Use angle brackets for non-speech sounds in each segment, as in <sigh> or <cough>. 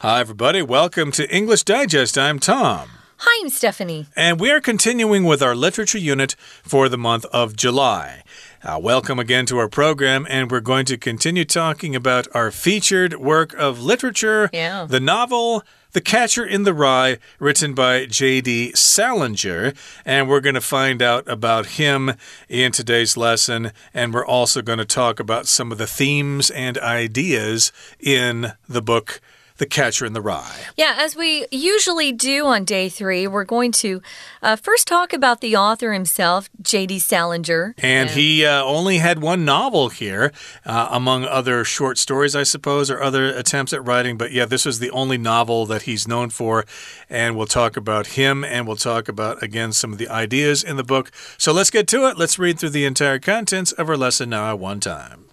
Hi, everybody. Welcome to English Digest. I'm Tom. Hi, I'm Stephanie. And we are continuing with our literature unit for the month of July. Uh, welcome again to our program, and we're going to continue talking about our featured work of literature, Yeah. the novel. The Catcher in the Rye, written by J.D. Salinger. And we're going to find out about him in today's lesson. And we're also going to talk about some of the themes and ideas in the book The Catcher in the Rye. Yeah, as we usually do on day three, we're going to uh, first talk about the author himself, J.D. Salinger. And he uh, only had one novel here, uh, among other short stories, I suppose, or other attempts at writing. But yeah, this was the only novel that he's known for. And we'll talk about him and we'll talk about, again, some of the ideas in the book. So let's get to it. Let's read through the entire contents of our lesson now at one time.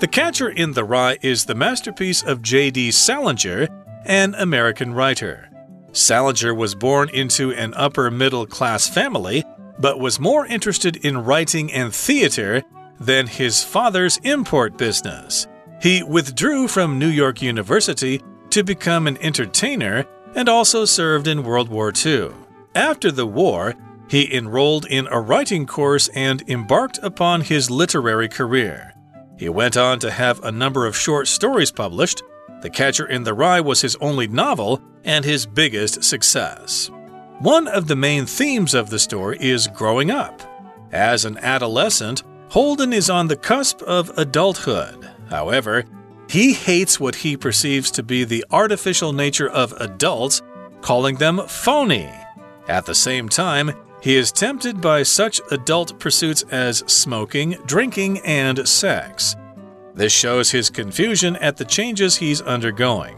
The Catcher in the Rye is the masterpiece of J.D. Salinger, an American writer. Salinger was born into an upper middle class family, but was more interested in writing and theater than his father's import business. He withdrew from New York University to become an entertainer and also served in World War II. After the war, he enrolled in a writing course and embarked upon his literary career. He went on to have a number of short stories published. The Catcher in the Rye was his only novel and his biggest success. One of the main themes of the story is growing up. As an adolescent, Holden is on the cusp of adulthood. However, he hates what he perceives to be the artificial nature of adults, calling them phony. At the same time, he is tempted by such adult pursuits as smoking, drinking, and sex. This shows his confusion at the changes he's undergoing.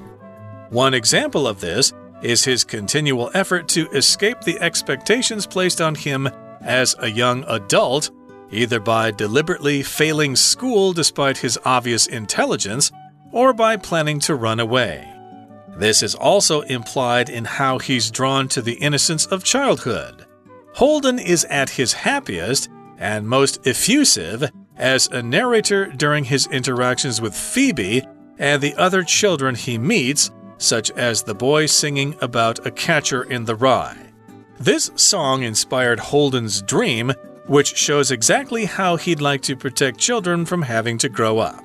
One example of this is his continual effort to escape the expectations placed on him as a young adult, either by deliberately failing school despite his obvious intelligence or by planning to run away. This is also implied in how he's drawn to the innocence of childhood. Holden is at his happiest and most effusive as a narrator during his interactions with Phoebe and the other children he meets, such as the boy singing about a catcher in the rye. This song inspired Holden's dream, which shows exactly how he'd like to protect children from having to grow up.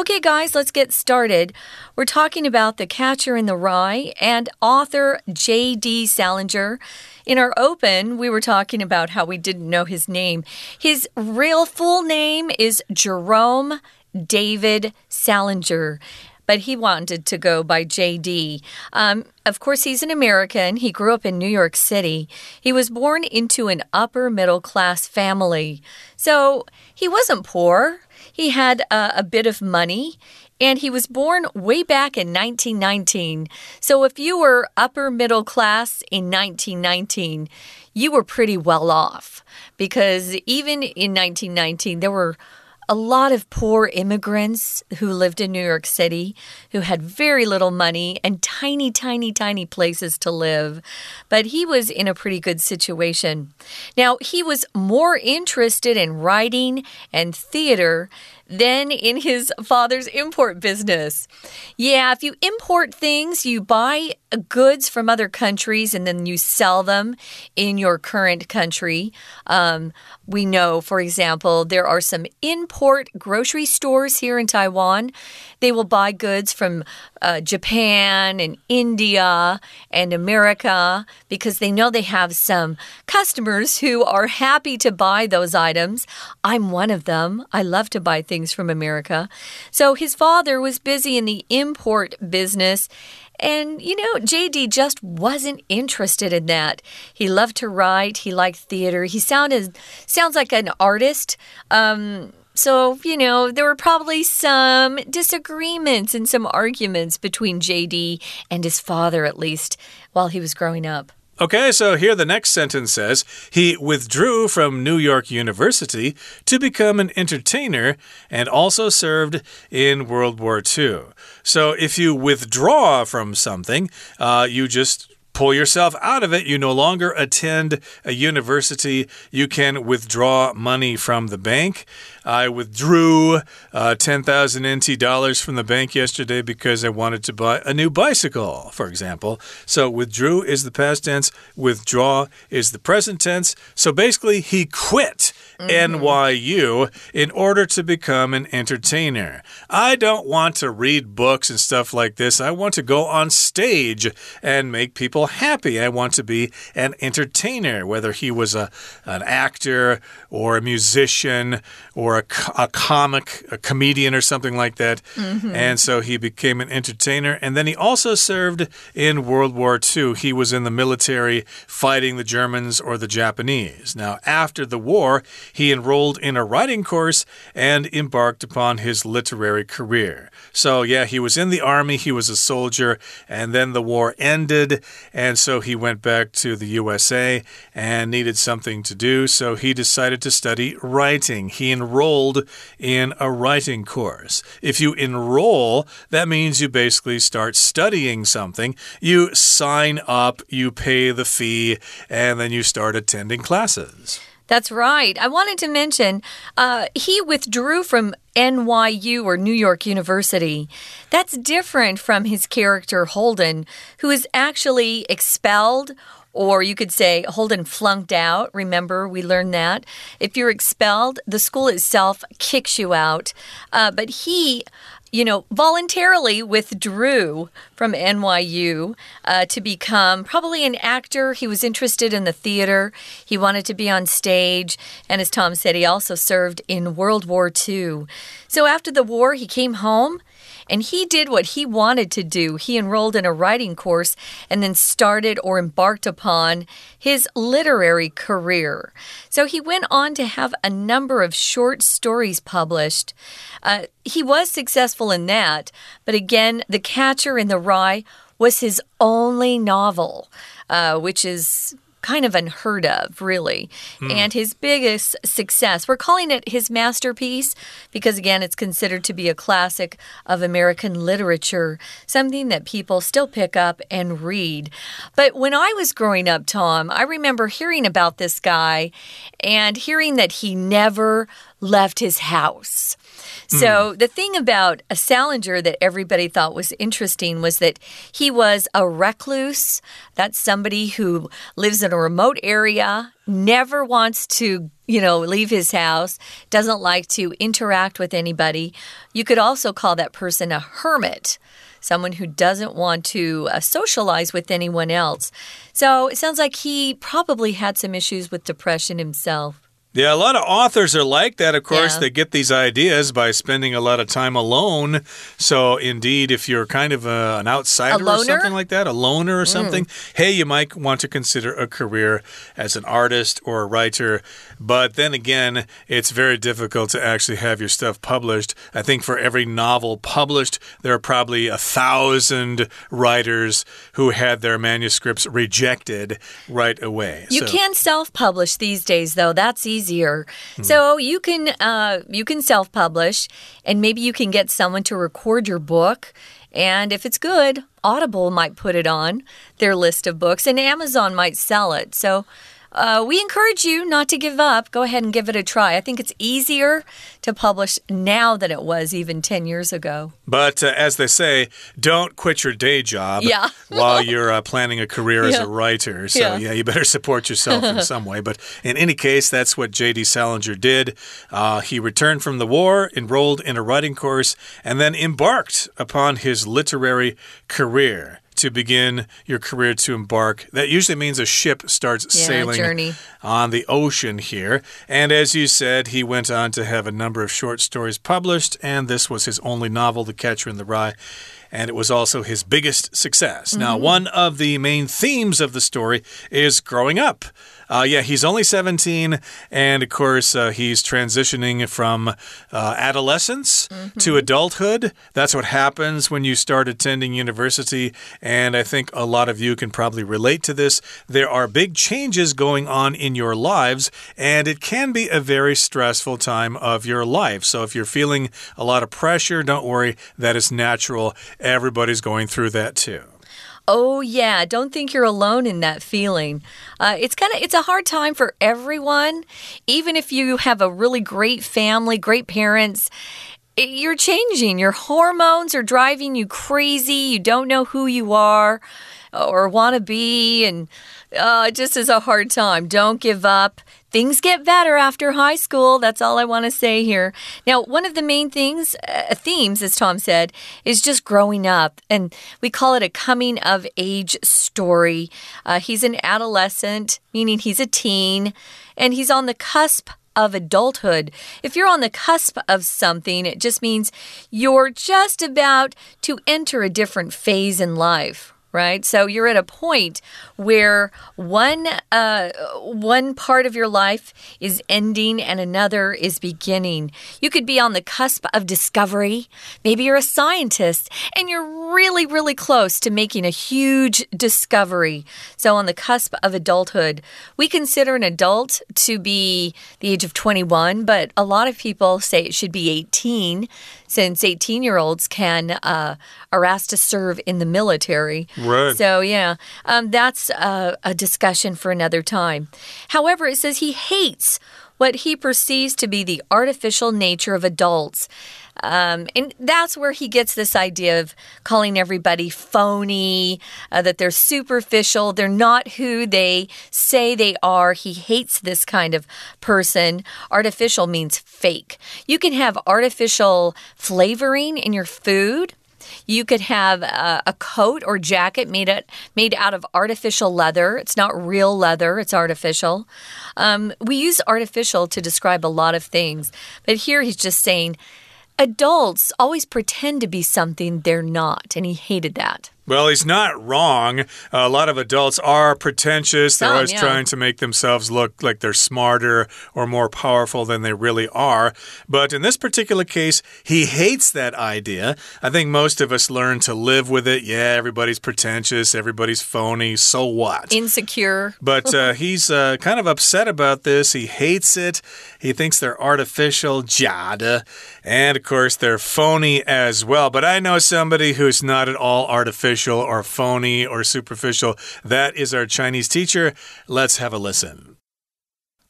Okay, guys, let's get started. We're talking about The Catcher in the Rye and author J.D. Salinger. In our open, we were talking about how we didn't know his name. His real full name is Jerome David Salinger but he wanted to go by JD. Um, of course, he's an American. He grew up in New York City. He was born into an upper middle class family. So he wasn't poor. He had uh, a bit of money. And he was born way back in 1919. So if you were upper middle class in 1919, you were pretty well off. Because even in 1919, there were a lot of poor immigrants who lived in New York City who had very little money and tiny, tiny, tiny places to live. But he was in a pretty good situation. Now, he was more interested in writing and theater than in his father's import business. Yeah, if you import things, you buy goods from other countries and then you sell them in your current country. Um, we know, for example, there are some import grocery stores here in Taiwan. They will buy goods from uh, Japan and India and America because they know they have some customers who are happy to buy those items. I'm one of them. I love to buy things from America. So his father was busy in the import business. And, you know, JD just wasn't interested in that. He loved to write, he liked theater. He sounded sounds like an artist. Um, so, you know, there were probably some disagreements and some arguments between JD and his father, at least, while he was growing up. Okay, so here the next sentence says he withdrew from New York University to become an entertainer and also served in World War II. So if you withdraw from something, uh, you just pull yourself out of it. You no longer attend a university. You can withdraw money from the bank. I withdrew uh, 10,000 NT dollars from the bank yesterday because I wanted to buy a new bicycle, for example. So, withdrew is the past tense, withdraw is the present tense. So, basically, he quit. Mm -hmm. NYU in order to become an entertainer. I don't want to read books and stuff like this. I want to go on stage and make people happy. I want to be an entertainer, whether he was a, an actor or a musician or a, a comic, a comedian, or something like that. Mm -hmm. And so he became an entertainer. And then he also served in World War II. He was in the military fighting the Germans or the Japanese. Now, after the war, he enrolled in a writing course and embarked upon his literary career. So, yeah, he was in the army, he was a soldier, and then the war ended. And so he went back to the USA and needed something to do. So he decided to study writing. He enrolled in a writing course. If you enroll, that means you basically start studying something. You sign up, you pay the fee, and then you start attending classes. That's right. I wanted to mention uh, he withdrew from NYU or New York University. That's different from his character Holden, who is actually expelled or you could say Holden flunked out. Remember, we learned that. If you're expelled, the school itself kicks you out. Uh, but he you know, voluntarily withdrew from NYU uh, to become probably an actor. He was interested in the theater, he wanted to be on stage. And as Tom said, he also served in World War II. So after the war, he came home and he did what he wanted to do. He enrolled in a writing course and then started or embarked upon his literary career. So he went on to have a number of short stories published. Uh, he was successful in that, but again, The Catcher in the Rye was his only novel, uh, which is kind of unheard of, really. Hmm. And his biggest success, we're calling it his masterpiece because, again, it's considered to be a classic of American literature, something that people still pick up and read. But when I was growing up, Tom, I remember hearing about this guy and hearing that he never left his house. So, mm. the thing about a Salinger that everybody thought was interesting was that he was a recluse. That's somebody who lives in a remote area, never wants to, you know, leave his house, doesn't like to interact with anybody. You could also call that person a hermit someone who doesn't want to uh, socialize with anyone else. So it sounds like he probably had some issues with depression himself. Yeah, a lot of authors are like that. Of course, yeah. they get these ideas by spending a lot of time alone. So, indeed, if you're kind of a, an outsider or something like that, a loner or mm. something, hey, you might want to consider a career as an artist or a writer. But then again, it's very difficult to actually have your stuff published. I think for every novel published, there are probably a thousand writers who had their manuscripts rejected right away. You so. can self publish these days, though. That's easy easier. Hmm. So you can uh, you can self publish, and maybe you can get someone to record your book. And if it's good, Audible might put it on their list of books, and Amazon might sell it. So uh, we encourage you not to give up. Go ahead and give it a try. I think it's easier to publish now than it was even 10 years ago. But uh, as they say, don't quit your day job yeah. <laughs> while <laughs> you're uh, planning a career yeah. as a writer. So, yeah. yeah. you better support yourself in <laughs> some way. But in any case, that's what J.D. Salinger did. Uh, he returned from the war, enrolled in a writing course, and then embarked upon his literary career to begin your career to embark. That usually means a ship starts yeah, sailing journey. on the ocean here. And as you said, he went on to have a number of short stories published, and this was his only novel, The Catcher in the Rye and it was also his biggest success. Mm -hmm. Now, mm-hmm. one of the main themes of the story is growing up. Uh, yeah, he's only 17, and of course, uh, he's transitioning from uh, adolescence mm -hmm. to adulthood. That's what happens when you start attending university, and I think a lot of you can probably relate to this. There are big changes going on in your lives, and it can be a very stressful time of your life. So if you're feeling a lot of pressure, don't worry, that is natural. Everybody's going through that too. Oh yeah, don't think you're alone in that feeling. Uh, it's kind of it's a hard time for everyone, even if you have a really great family, great parents. You're changing. Your hormones are driving you crazy. You don't know who you are or want to be, and uh, it just is a hard time. Don't give up things get better after high school. That's all I want to say here. Now, one of the main things, uh, themes, as Tom said, is just growing up. And we call it a coming of age story. Uh, he's an adolescent, meaning he's a teen, and he's on the cusp of adulthood. If you're on the cusp of something, it just means you're just about to enter a different phase in life, right? So you're at a point where one uh, one part of your life is ending and another is beginning. You could be on the cusp of discovery. Maybe you're a scientist and you're really, really close to making a huge discovery. So on the cusp of adulthood, we consider an adult to be the age of 21, but a lot of people say it should be 18 since 18 year olds can uh, are asked to serve in the military. Right. So, yeah, um, that's uh, a discussion for another time. However, it says he hates what he perceives to be the artificial nature of adults. Um, and that's where he gets this idea of calling everybody phony, uh, that they're superficial, they're not who they say they are. He hates this kind of person. Artificial means fake. You can have artificial flavoring in your food. You could have a, a, coat or jacket made out, made out of artificial leather. It's not real leather, it's artificial. Um, we use artificial to describe a lot of things, but here he's just saying adults always pretend to be something they're not, and he hated that. Well, he's not wrong. A lot of adults are pretentious. They're Some, always yeah. trying to make themselves look like they're smarter or more powerful than they really are. But in this particular case, he hates that idea. I think most of us learn to live with it. Yeah, everybody's pretentious, everybody's phony. So what? Insecure. But uh, <laughs> he's uh, kind of upset about this. He hates it. He thinks they're artificial, jada. And of course, they're phony as well. But I know somebody who's not at all artificial artificial or phony or superficial. That is our Chinese teacher. Let's have a listen.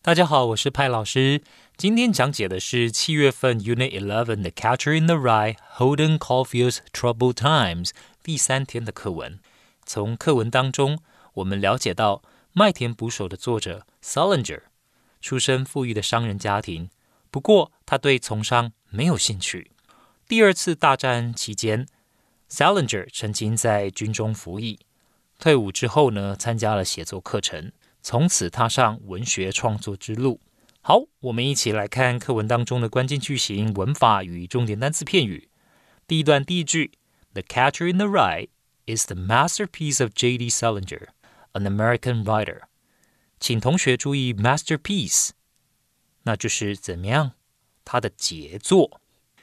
大家好，我是派老师。今天讲解的是七月份 Unit Eleven 的《Catcher in the Rye, Holden Caulfield's Troubled Times 第三天的课文。从课文当中，我们了解到《麦田捕手》的作者 Salinger 出身富裕的商人家庭，不过他对从商没有兴趣。第二次大战期间，，Salinger 曾经在军中服役，退伍之后呢，参加了写作课程。从此踏上文学创作之路。好，我们一起来看课文当中的关键句型、文法与重点单词片语。第一段第一句：The Catcher in the Rye is the masterpiece of J.D. Salinger, an American writer。请同学注意 masterpiece，那就是怎么样？他的杰作。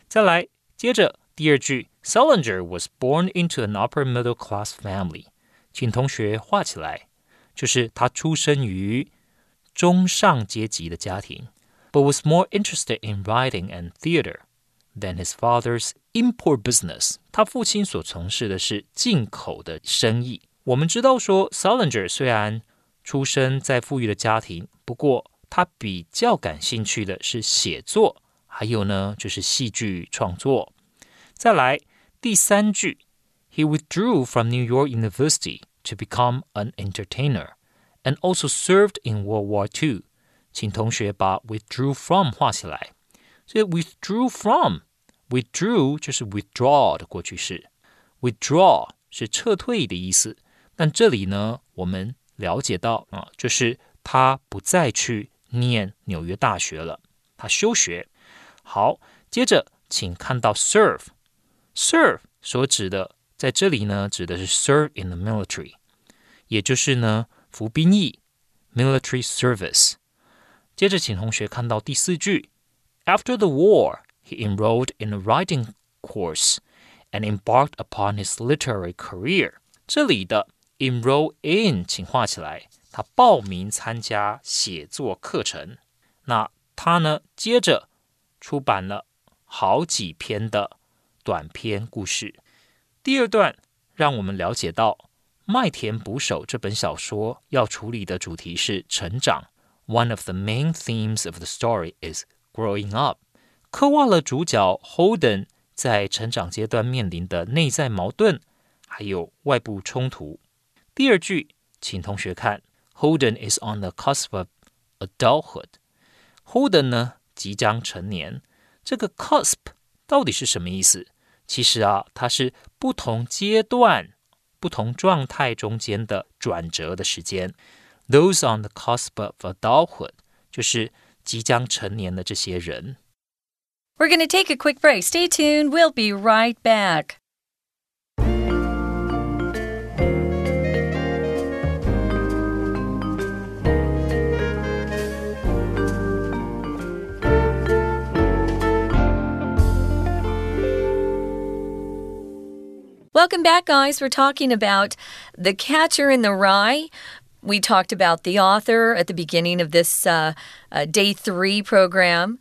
再来，接着第二句 Salinger was born into an upper middle class family. family。请同学画起来，就是他出生于中上阶级的家庭，but was more interested in writing and theater than his father's import business. business。他父亲所从事的是进口的生意。我们知道说，Salinger 虽然出生在富裕的家庭，不过他比较感兴趣的是写作，还有呢就是戏剧创作。再来第三句，He withdrew from New York University。to become an entertainer, and also served in World War II. 请同学把 withdrew from 画起来。所以 withdrew from withdrew 就是 withdraw 的过去式，withdraw 是撤退的意思。但这里呢，我们了解到啊，就是他不再去念纽约大学了，他休学。好，接着请看到 serve，serve 所指的在这里呢，指的是 serve in the military，也就是呢服兵役 military service。接着，请同学看到第四句，After the war, he enrolled in a writing course and embarked upon his literary career。这里的 enroll in，请画起来，他报名参加写作课程。那他呢，接着出版了好几篇的 短篇故事。第二段让我们了解到麦田捕手》这本小说要处理的主题是成长。One of the main themes of the story is growing up，刻画了主角 Holden 在成长阶段面临的内在矛盾，还有外部冲突。第二句，请同学看，Holden is on the cusp of adulthood。Holden 呢，即将成年。这个 cusp 到底是什么意思？其实啊，它是不同阶段、不同状态中间的转折的时间。Those on the cusp of adulthood，就是即将成年的这些人。We're going to take a quick break. Stay tuned. We'll be right back. Back, guys. We're talking about The Catcher in the Rye. We talked about the author at the beginning of this uh, uh, day three program.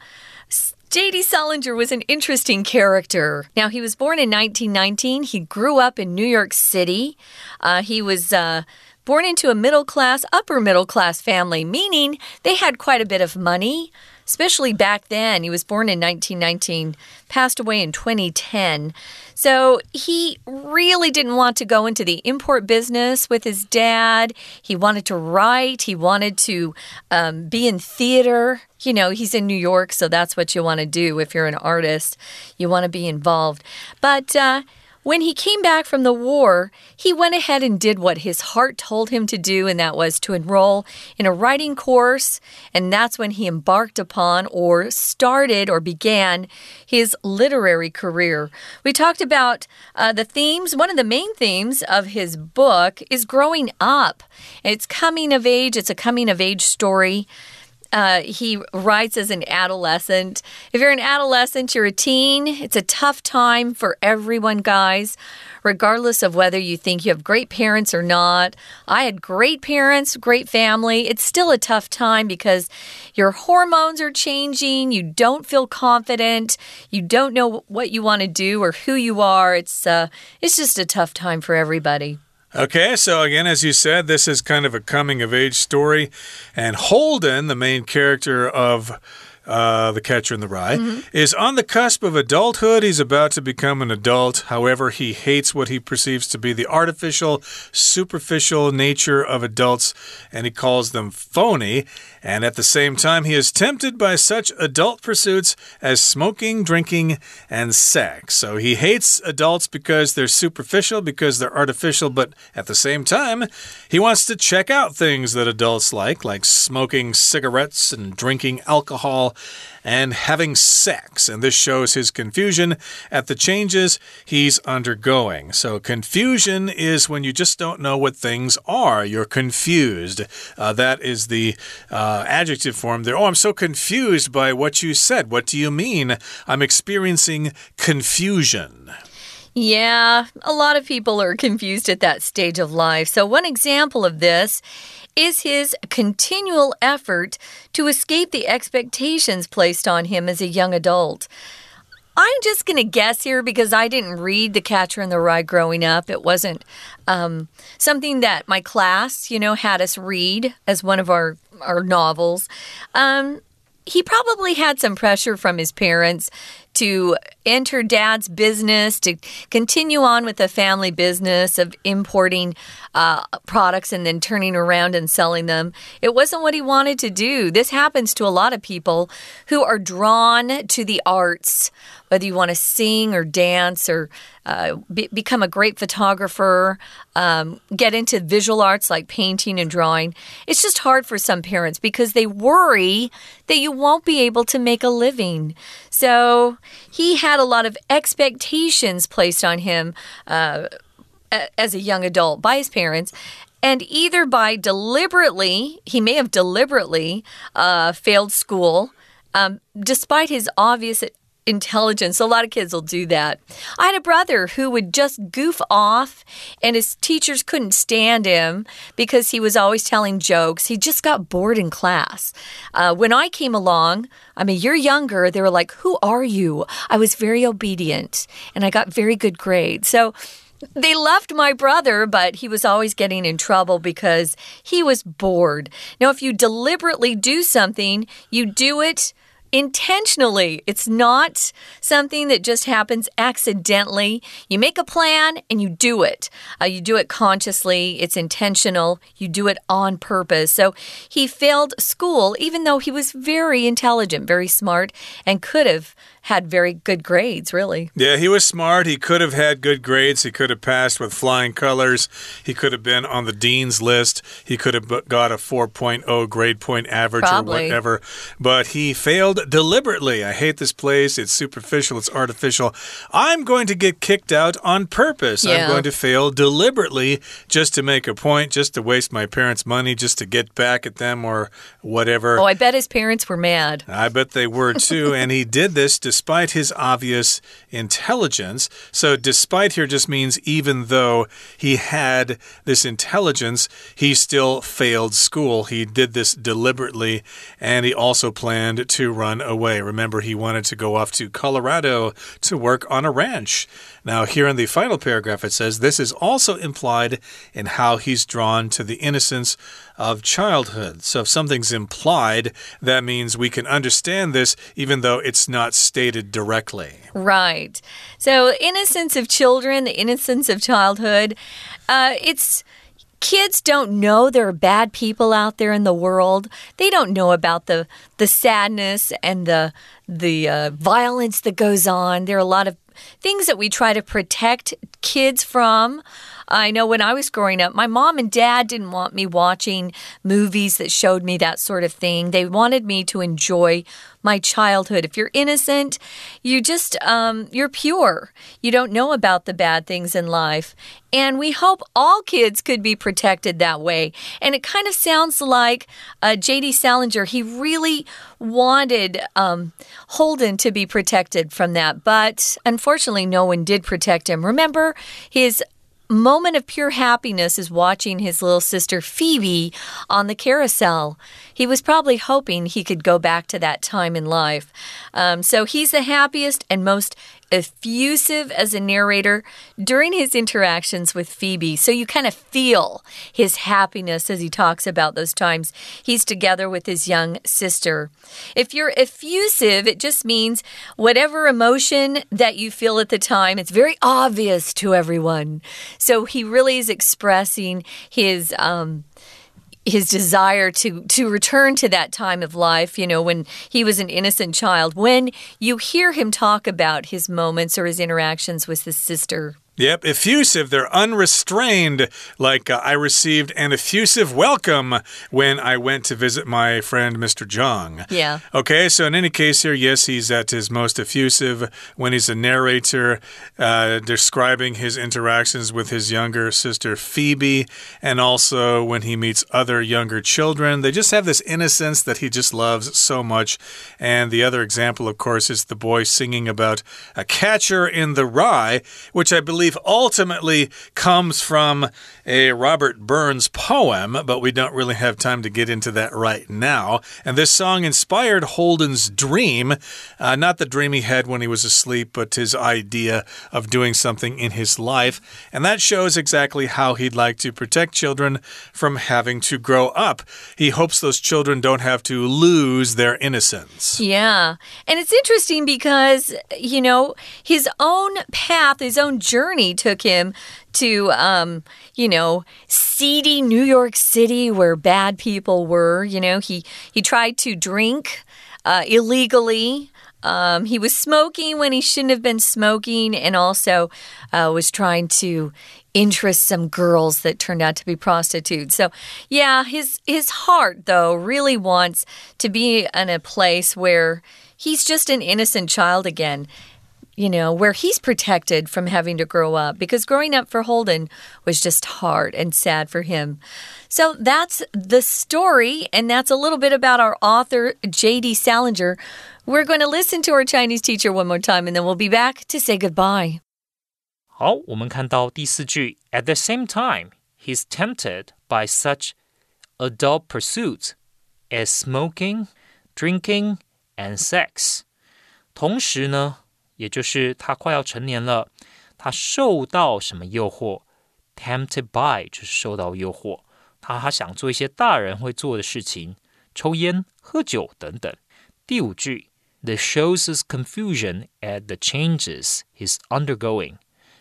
J.D. Salinger was an interesting character. Now, he was born in 1919. He grew up in New York City. Uh, he was uh, born into a middle class, upper middle class family, meaning they had quite a bit of money especially back then. He was born in 1919, passed away in 2010. So he really didn't want to go into the import business with his dad. He wanted to write, he wanted to um, be in theater. You know, he's in New York, so that's what you want to do if you're an artist. You want to be involved. But, uh, when he came back from the war, he went ahead and did what his heart told him to do, and that was to enroll in a writing course. And that's when he embarked upon or started or began his literary career. We talked about uh, the themes. One of the main themes of his book is growing up. It's coming of age, it's a coming of age story. Uh, he writes as an adolescent. If you're an adolescent, you're a teen, it's a tough time for everyone, guys, regardless of whether you think you have great parents or not. I had great parents, great family. It's still a tough time because your hormones are changing, you don't feel confident, you don't know what you want to do or who you are. It's, uh, it's just a tough time for everybody. Okay, so again, as you said, this is kind of a coming of age story. And Holden, the main character of uh, the catcher in the rye, mm -hmm. is on the cusp of adulthood. He's about to become an adult. However, he hates what he perceives to be the artificial, superficial nature of adults, and he calls them phony. And at the same time, he is tempted by such adult pursuits as smoking, drinking, and sex. So he hates adults because they're superficial, because they're artificial, but at the same time, he wants to check out things that adults like, like smoking cigarettes and drinking alcohol and having sex. And this shows his confusion at the changes he's undergoing. So, confusion is when you just don't know what things are. You're confused. Uh, that is the uh, adjective form there. Oh, I'm so confused by what you said. What do you mean? I'm experiencing confusion. Yeah, a lot of people are confused at that stage of life. So, one example of this is his continual effort to escape the expectations placed on him as a young adult. I'm just going to guess here because I didn't read The Catcher in the Rye growing up. It wasn't um, something that my class, you know, had us read as one of our, our novels. Um, he probably had some pressure from his parents to enter dad's business, to continue on with the family business of importing uh, products and then turning around and selling them. It wasn't what he wanted to do. This happens to a lot of people who are drawn to the arts, whether you want to sing or dance or uh, be become a great photographer, um, get into visual arts like painting and drawing. It's just hard for some parents because they worry that you won't be able to make a living. So he had a lot of expectations placed on him uh, as a young adult by his parents. And either by deliberately, he may have deliberately uh, failed school, um, despite his obvious intelligence. A lot of kids will do that. I had a brother who would just goof off, and his teachers couldn't stand him because he was always telling jokes. He just got bored in class. Uh, when I came along, I mean, you're younger, they were like, Who are you? I was very obedient and I got very good grades. So, They loved my brother, but he was always getting in trouble because he was bored. Now, if you deliberately do something, you do it intentionally. It's not something that just happens accidentally. You make a plan and you do it. Uh, you do it consciously, it's intentional, you do it on purpose. So he failed school, even though he was very intelligent, very smart, and could have had very good grades, really. Yeah, he was smart. He could have had good grades. He could have passed with flying colors. He could have been on the dean's list. He could have got a 4.0 grade point average Probably. or whatever. But he failed deliberately. I hate this place. It's superficial, it's artificial. I'm going to get kicked out on purpose. Yeah. I'm going to fail deliberately just to make a point, just to waste my parents' money, just to get back at them or whatever. Oh, I bet his parents were mad. I bet they were too. and he did this despite his obvious intelligence. So, despite here just means even though he had this intelligence, he still failed school. He did this deliberately, and he also planned to run away. Remember, he wanted to go off to Colorado to work on a ranch. Now, here in the final paragraph, it says this is also implied in how he's drawn to the innocence of childhood. So, if something's implied, that means we can understand this even though it's not stated directly. Right. So, innocence of children, the innocence of childhood, uh, it's. Kids don't know there are bad people out there in the world. They don't know about the the sadness and the the uh, violence that goes on. There are a lot of things that we try to protect kids from. I know when I was growing up, my mom and dad didn't want me watching movies that showed me that sort of thing. They wanted me to enjoy my childhood. If you're innocent, you just, um, you're pure. You don't know about the bad things in life. And we hope all kids could be protected that way. And it kind of sounds like uh, J.D. Salinger, he really wanted um, Holden to be protected from that. But unfortunately, no one did protect him. Remember, his moment of pure happiness is watching his little sister Phoebe on the carousel. He was probably hoping he could go back to that time in life. Um, so he's the happiest and most effusive as a narrator during his interactions with Phoebe. So you kind of feel his happiness as he talks about those times he's together with his young sister. If you're effusive, it just means whatever emotion that you feel at the time, it's very obvious to everyone. So he really is expressing his um, his desire to to return to that time of life you know when he was an innocent child. When you hear him talk about his moments or his interactions with his sister Yep, effusive. They're unrestrained. Like uh, I received an effusive welcome when I went to visit my friend Mr. Jong. Yeah. Okay, so in any case here, yes, he's at his most effusive when he's a narrator uh, describing his interactions with his younger sister Phoebe, and also when he meets other younger children. They just have this innocence that he just loves so much. And the other example, of course, is the boy singing about a catcher in the rye, which I believe ultimately comes from a Robert Burns poem, but we don't really have time to get into that right now. And this song inspired Holden's dream, uh, not the dream he had when he was asleep, but his idea of doing something in his life. And that shows exactly how he'd like to protect children from having to grow up. He hopes those children don't have to lose their innocence. Yeah. And it's interesting because, you know, his own path, his own journey took him to, um, you know, seedy New York City where bad people were. You know, he, he tried to drink uh, illegally. Um, he was smoking when he shouldn't have been smoking, and also uh, was trying to interest some girls that turned out to be prostitutes. So, yeah, his his heart though really wants to be in a place where he's just an innocent child again You know, where he's protected from having to grow up because growing up for Holden was just hard and sad for him. So that's the story, and that's a little bit about our author, J.D. Salinger. We're going to listen to our Chinese teacher one more time, and then we'll be back to say goodbye. 好，我们看到第四句，At the same time, he's tempted by such adult pursuits as smoking, drinking, and sex。同时呢， 也就是他快要成年了，他受到什么诱惑？Tempted by 就是受到诱惑，他他想做一些大人会做的事情，抽烟、喝酒等等。第五句，This shows his confusion at the changes he's undergoing。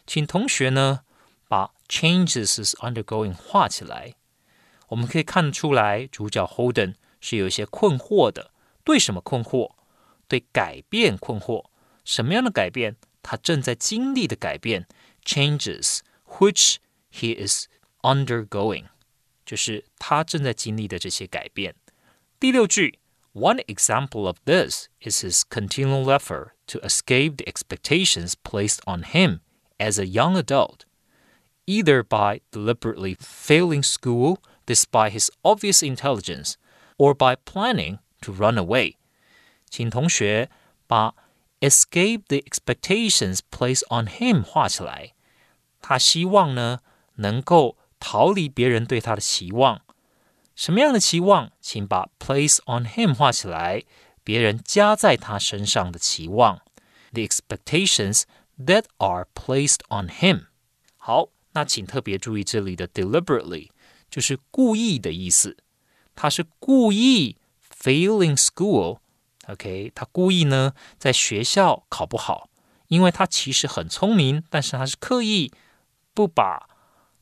请同学呢把 changes his undergoing 画起来。我们可以看出来，主角 Holden 是有一些困惑的。对什么困惑？对改变困惑。什么样的改变？他正在经历的改变，changes which he is undergoing，就是他正在经历的这些改变。第六句，One example of this is his continual effort to escape the expectations placed on him as a young adult, either by deliberately failing school despite his obvious intelligence, or by planning to run away。请同学把 escape the expectations placed on him 画起来。他希望呢能够逃离别人对他的期望。什么样的期望？请把 place on him 画起来。别人加在他身上的期望。The expectations that are placed on him。好，那请特别注意这里的 deliberately 就是故意的意思。他是故意 failing school。 OK，他故意呢在学校考不好，因为他其实很聪明，但是他是刻意不把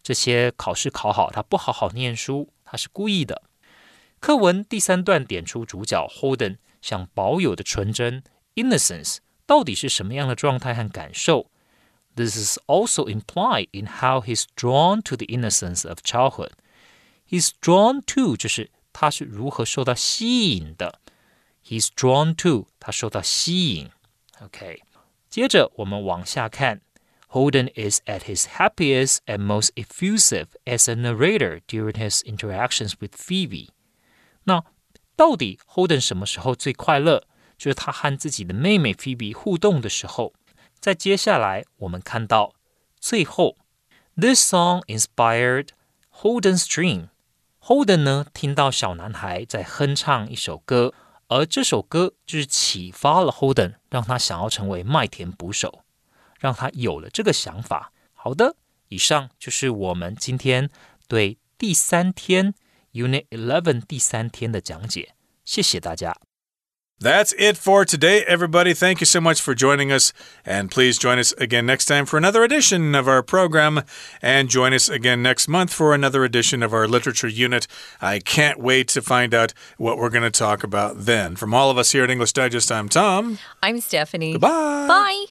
这些考试考好，他不好好念书，他是故意的。课文第三段点出主角 Holden 想保有的纯真 innocence 到底是什么样的状态和感受？This is also implied in how he's drawn to the innocence of childhood. He's drawn to 就是他是如何受到吸引的。He's drawn to，他受到吸引。OK，接着我们往下看。Holden is at his happiest and most effusive as a narrator during his interactions with Phoebe。那到底 Holden 什么时候最快乐？就是他和自己的妹妹 Phoebe 互动的时候。在接下来，我们看到最后，This song inspired Holden's dream。Holden 呢，听到小男孩在哼唱一首歌。 而这首歌就是启发了 Holden，让他想要成为麦田捕手，让他有了这个想法。好的，以上就是我们今天对第三天 Unit Eleven 第三天的讲解。谢谢大家。That's it for today, everybody. Thank you so much for joining us. And please join us again next time for another edition of our program. And join us again next month for another edition of our literature unit. I can't wait to find out what we're going to talk about then. From all of us here at English Digest, I'm Tom. I'm Stephanie. Goodbye. Bye.